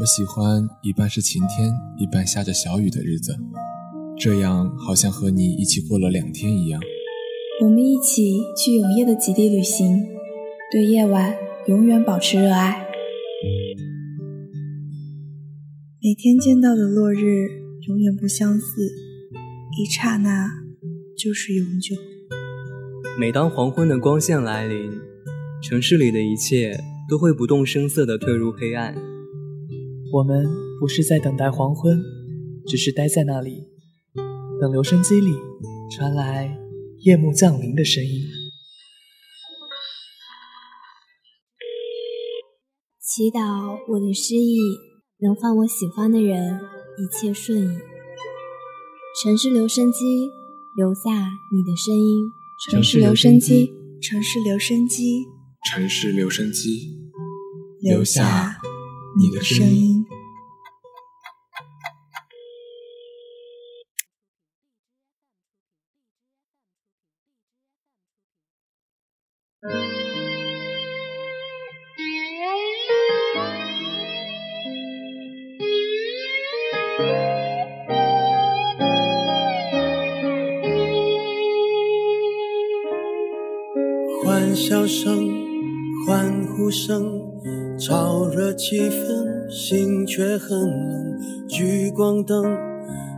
我喜欢一半是晴天，一半下着小雨的日子，这样好像和你一起过了两天一样。我们一起去永夜的极地旅行，对夜晚永远保持热爱。每天见到的落日永远不相似，一刹那就是永久。每当黄昏的光线来临，城市里的一切都会不动声色地退入黑暗。我们不是在等待黄昏，只是待在那里，等留声机里传来夜幕降临的声音。祈祷我的失意能换我喜欢的人一切顺意。城市留声机，留下你的声音。城市留声机，城市留声机，城市留声机，留下你的声音。欢笑声、欢呼声，炒热气氛，心却很冷。聚光灯。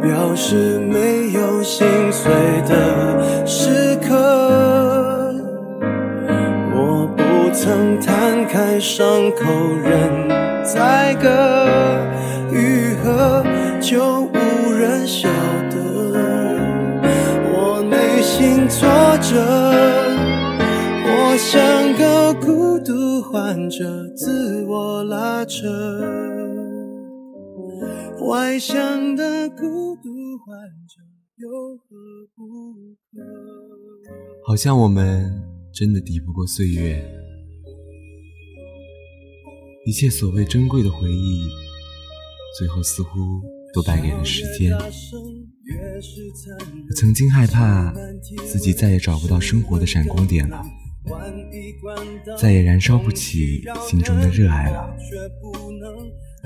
表示没有心碎的时刻，我不曾摊开伤口任宰割，愈合就无人晓得。我内心挫折，我像个孤独患者，自我拉扯，外向的孤独患者有何不可。好像我们真的抵不过岁月，一切所谓珍贵的回忆，最后似乎都败给了时间。我曾经害怕自己再也找不到生活的闪光点了，再也燃烧不起心中的热爱了，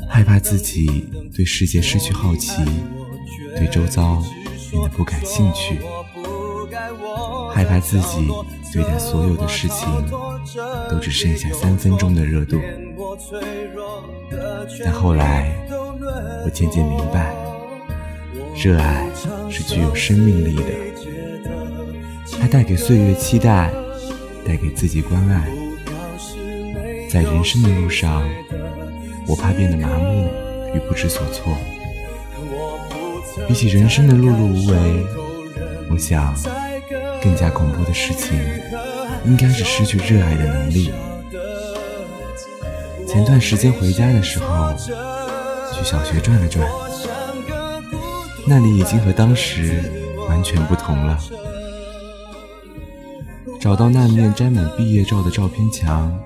害怕自己对世界失去好奇。对周遭变得不感兴趣，害怕自己对待所有的事情都只剩下三分钟的热度。但后来，我渐渐明白，热爱是具有生命力的，它带给岁月期待，带给自己关爱。在人生的路上，我怕变得麻木与不知所措。比起人生的碌碌无为，我想更加恐怖的事情应该是失去热爱的能力。前段时间回家的时候，去小学转了转，那里已经和当时完全不同了。找到那面沾满毕业照的照片墙，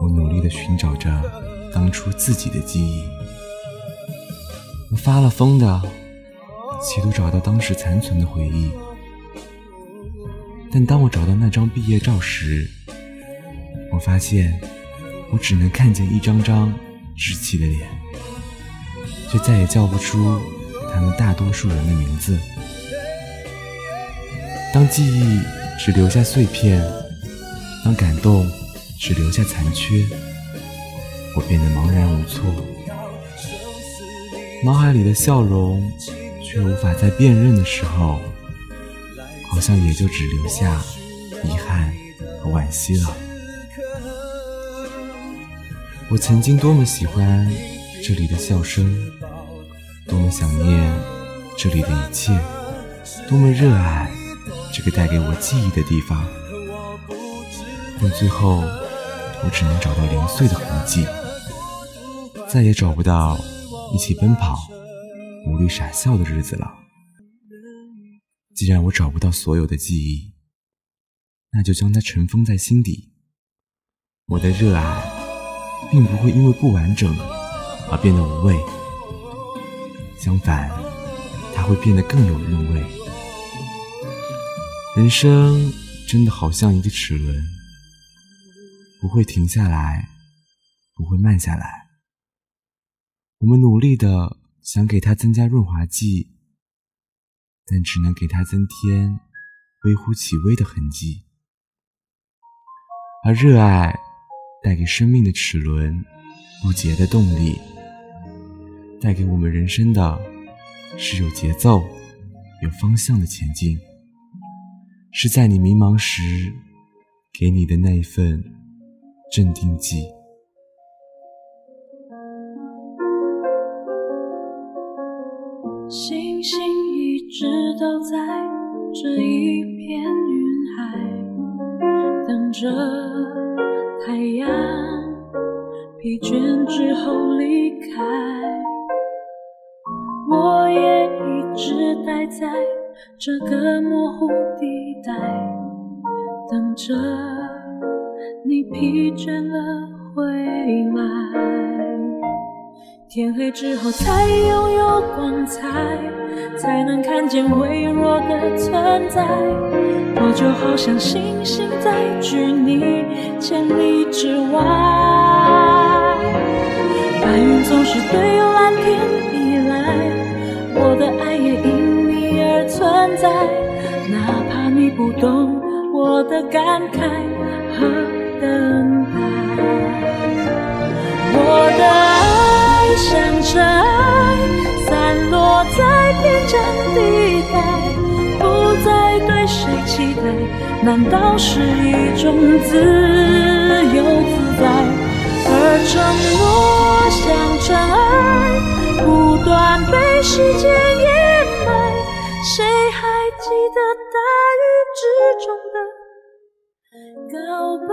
我努力地寻找着当初自己的记忆。我发了疯的。企图找到当时残存的回忆，但当我找到那张毕业照时，我发现我只能看见一张张稚气的脸，却再也叫不出他们大多数人的名字。当记忆只留下碎片，当感动只留下残缺，我变得茫然无措，脑海里的笑容。却无法再辨认的时候，好像也就只留下遗憾和惋惜了。我曾经多么喜欢这里的笑声，多么想念这里的一切，多么热爱这个带给我记忆的地方。但最后，我只能找到零碎的痕迹，再也找不到一起奔跑、无虑傻笑的日子了。既然我找不到所有的记忆，那就将它尘封在心底。我的热爱，并不会因为不完整而变得无味，相反，它会变得更有韵味。人生真的好像一个齿轮，不会停下来，不会慢下来。我们努力的想给它增加润滑剂，但只能给它增添微乎其微的痕迹。而热爱带给生命的齿轮不竭的动力，带给我们人生的是有节奏、有方向的前进，是在你迷茫时给你的那一份镇定剂。星星一直都在这一片云海，等着太阳疲倦之后离开。我也一直待在这个模糊地带，等着你疲倦了回来。天黑之后才拥有，才能看见微弱的存在。我就好像星星在距你千里之外。白云总是对蓝天依赖，我的爱也因你而存在。哪怕你不懂我的感慨和等待，我的爱。像尘埃，在边疆地带，不再对谁期待，难道是一种自由自在？而承诺像尘埃，不断被时间掩埋，谁还记得大雨之中的告白？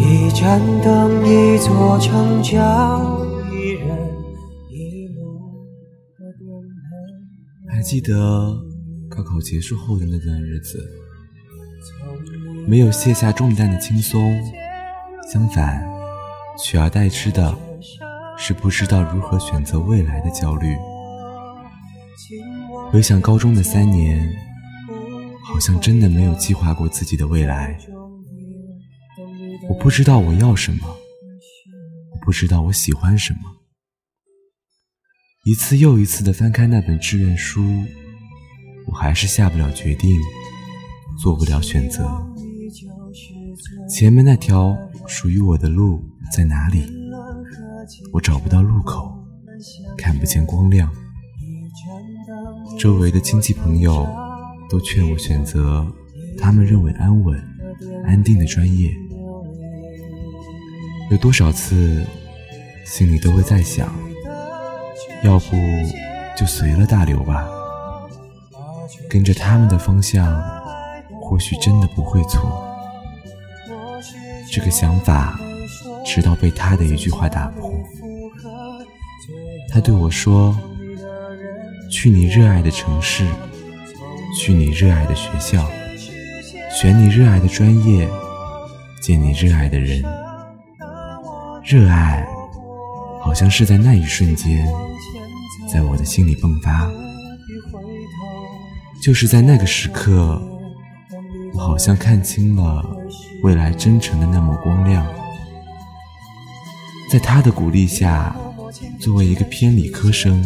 一盏灯，一座城，叫一人一路。还记得高考结束后的那段日子，没有卸下重担的轻松，相反，取而代之的是不知道如何选择未来的焦虑。回想高中的三年。好像真的没有计划过自己的未来。我不知道我要什么，我不知道我喜欢什么。一次又一次的翻开那本志愿书，我还是下不了决定，做不了选择。前面那条属于我的路在哪里？我找不到路口，看不见光亮。周围的亲戚朋友。都劝我选择他们认为安稳、安定的专业。有多少次，心里都会在想，要不就随了大流吧，跟着他们的方向，或许真的不会错。这个想法，直到被他的一句话打破。他对我说：“去你热爱的城市。”去你热爱的学校，选你热爱的专业，见你热爱的人。热爱，好像是在那一瞬间，在我的心里迸发。就是在那个时刻，我好像看清了未来真诚的那抹光亮。在他的鼓励下，作为一个偏理科生，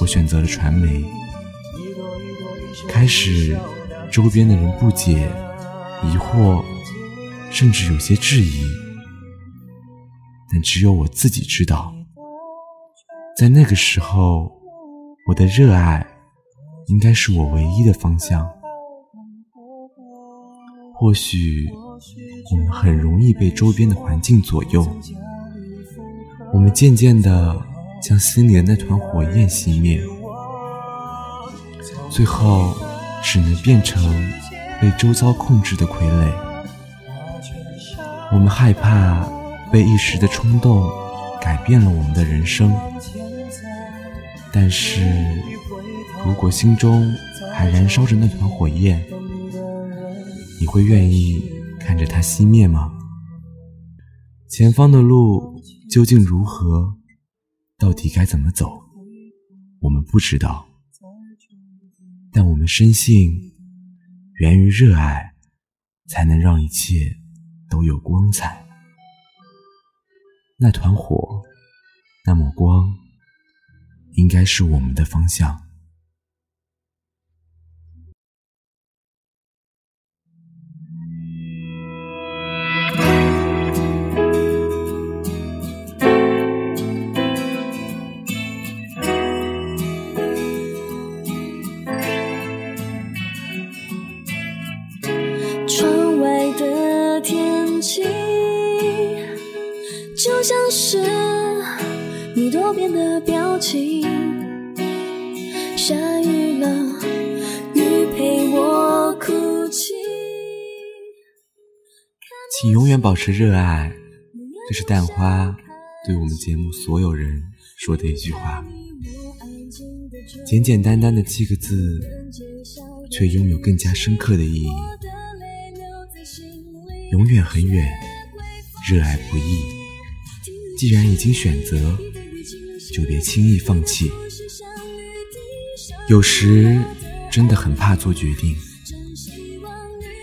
我选择了传媒。开始，周边的人不解、疑惑，甚至有些质疑。但只有我自己知道，在那个时候，我的热爱。应该是我唯一的方向。或许我们很容易被周边的环境左右，我们渐渐地将心里的那团火焰熄灭，最后只能变成被周遭控制的傀儡。我们害怕被一时的冲动改变了我们的人生，但是。如果心中还燃烧着那团火焰，你会愿意看着它熄灭吗？前方的路究竟如何？到底该怎么走？我们不知道，但我们深信，源于热爱，才能让一切都有光彩。那团火，那抹光，应该是我们的方向。下雨了，雨陪我哭泣。请永远保持热爱，这是蛋花对我们节目所有人说的一句话。简简单单的七个字，却拥有更加深刻的意义。永远很远，热爱不易。既然已经选择，就别轻易放弃。有时真的很怕做决定，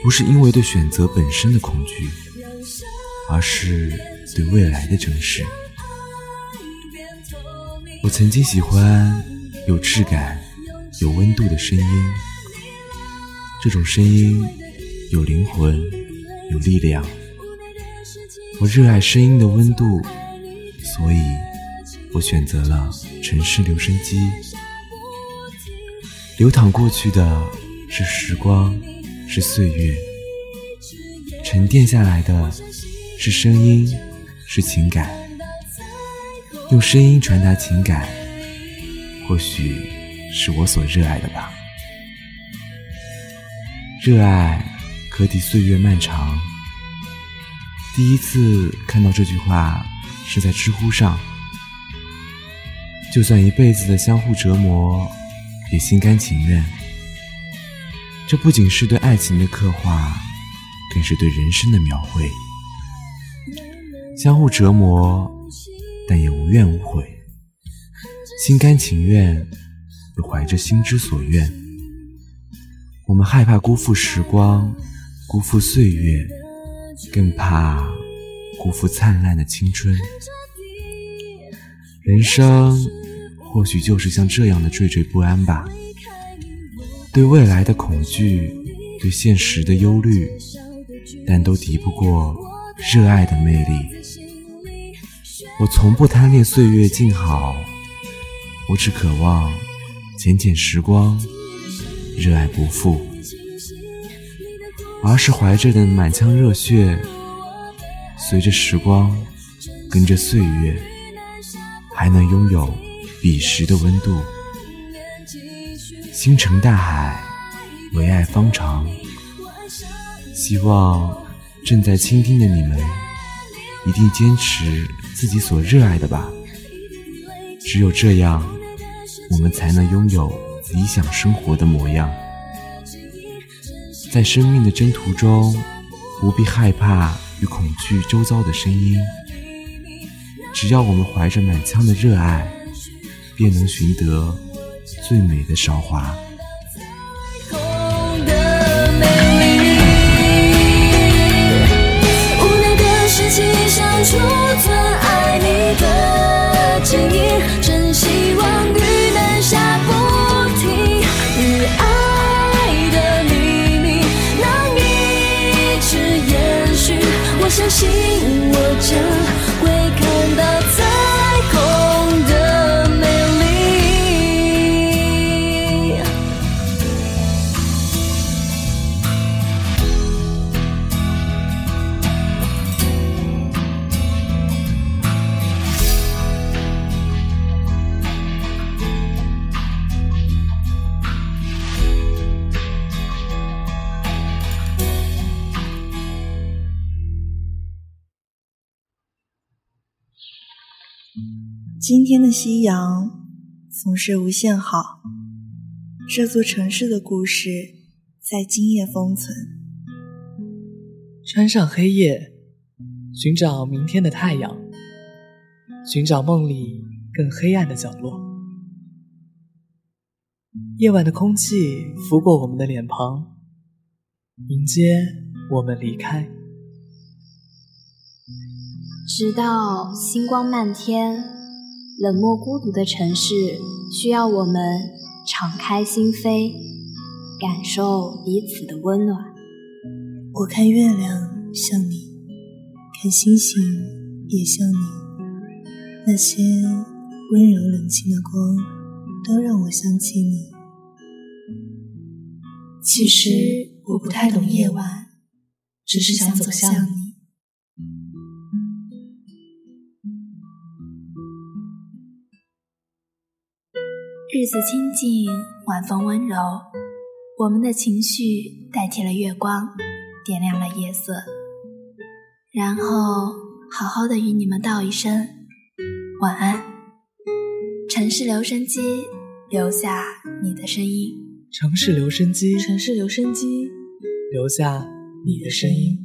不是因为对选择本身的恐惧，而是对未来的珍视。我曾经喜欢有质感、有温度的声音，这种声音有灵魂、有力量。我热爱声音的温度。所以，我选择了城市留声机。流淌过去的是时光，是岁月；沉淀下来的是声音，是情感。用声音传达情感，或许是我所热爱的吧。热爱可抵岁月漫长。第一次看到这句话。是在知乎上，就算一辈子的相互折磨，也心甘情愿。这不仅是对爱情的刻画，更是对人生的描绘。相互折磨，但也无怨无悔，心甘情愿，又怀着心之所愿。我们害怕辜负时光，辜负岁月，更怕。辜负灿烂的青春，人生或许就是像这样的惴惴不安吧。对未来的恐惧，对现实的忧虑，但都敌不过热爱的魅力。我从不贪恋岁月静好，我只渴望浅浅时光，热爱不负，而是怀着的满腔热血。随着时光，跟着岁月，还能拥有彼时的温度。星辰大海，唯爱方长。希望正在倾听的你们，一定坚持自己所热爱的吧。只有这样，我们才能拥有理想生活的模样。在生命的征途中，不必害怕与恐惧周遭的声音。只要我们怀着满腔的热爱，便能寻得最美的韶华。看到彩虹的美丽屋内的湿气像储存爱你的记忆真希望雨能下不停雨爱的秘密能一直延续我相信今天的夕阳总是无限好，这座城市的故事在今夜封存。穿上黑夜，寻找明天的太阳，寻找梦里更黑暗的角落。夜晚的空气拂过我们的脸庞，迎接我们离开，直到星光漫天。冷漠孤独的城市需要我们敞开心扉，感受彼此的温暖。我看月亮像你，看星星也像你，那些温柔冷清的光都让我想起你。其实我不太懂夜晚，只是想走向你。日子清静，晚风温柔，我们的情绪代替了月光，点亮了夜色。然后好好的与你们道一声晚安。城市留声机，留下你的声音。城市留声机，城市留声机，留下你的声音。